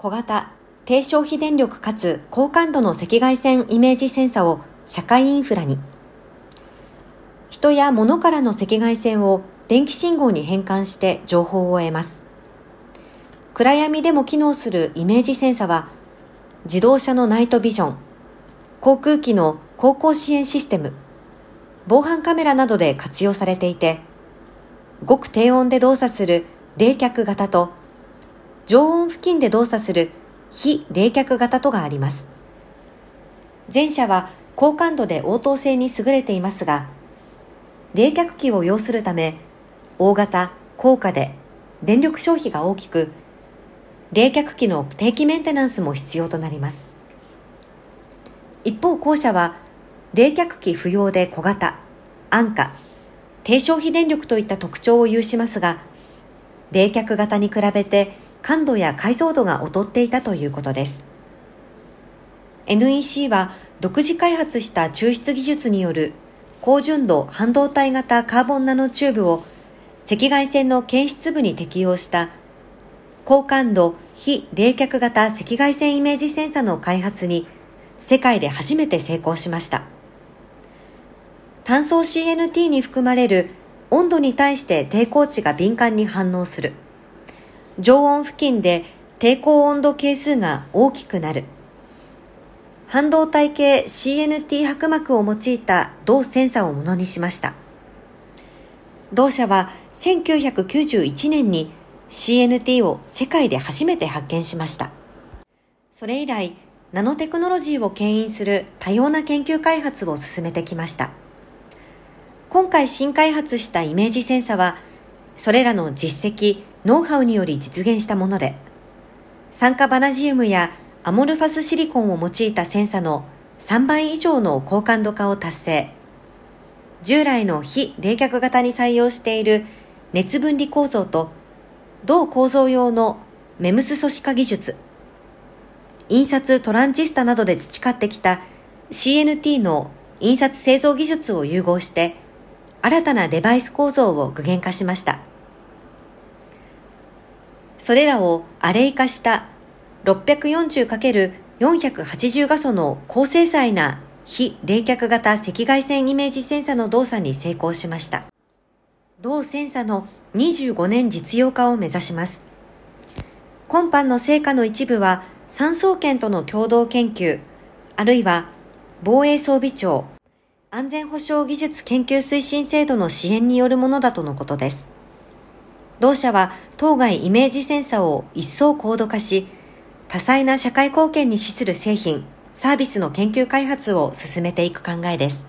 小型、低消費電力かつ高感度の赤外線イメージセンサを社会インフラに。人や物からの赤外線を電気信号に変換して情報を得ます。暗闇でも機能するイメージセンサは、自動車のナイトビジョン、航空機の航行支援システム、防犯カメラなどで活用されていて、極低温で動作する冷却型と常温付近で動作する非冷却型とがあります。前者は高感度で応答性に優れていますが、冷却器を要するため、大型、高価で電力消費が大きく、冷却器の定期メンテナンスも必要となります。一方後者は、冷却器不要で小型、安価、低消費電力といった特徴を有しますが、冷却型に比べて感度や解像度が劣っていたということです。NEC は独自開発した抽出技術による高純度半導体型カーボンナノチューブを赤外線の検出部に適用した高感度非冷却型赤外線イメージセンサの開発に世界で初めて成功しました。炭素 CNT に含まれる温度に対して抵抗値が敏感に反応する。常温付近で抵抗温度係数が大きくなる。半導体系 CNT 薄膜を用いた同センサーをものにしました。同社は1991年に CNT を世界で初めて発見しました。それ以来、ナノテクノロジーを牽引する多様な研究開発を進めてきました。今回新開発したイメージセンサは、それらの実績、ノウハウにより実現したもので、酸化バナジウムやアモルファスシリコンを用いたセンサの3倍以上の高感度化を達成。従来の非冷却型に採用している熱分離構造と同構造用のメムス素子化技術、印刷トランジスタなどで培ってきた CNT の印刷製造技術を融合して新たなデバイス構造を具現化しました。それらをアレイ化した 640×480 画素の高精細な非冷却型赤外線イメージセンサの動作に成功しました。同センサの25年実用化を目指します。今般の成果の一部は、産総研との共同研究、あるいは防衛装備庁、安全保障技術研究推進制度の支援によるものだとのことです。同社は当該イメージセンサーを一層高度化し、多彩な社会貢献に資する製品、サービスの研究開発を進めていく考えです。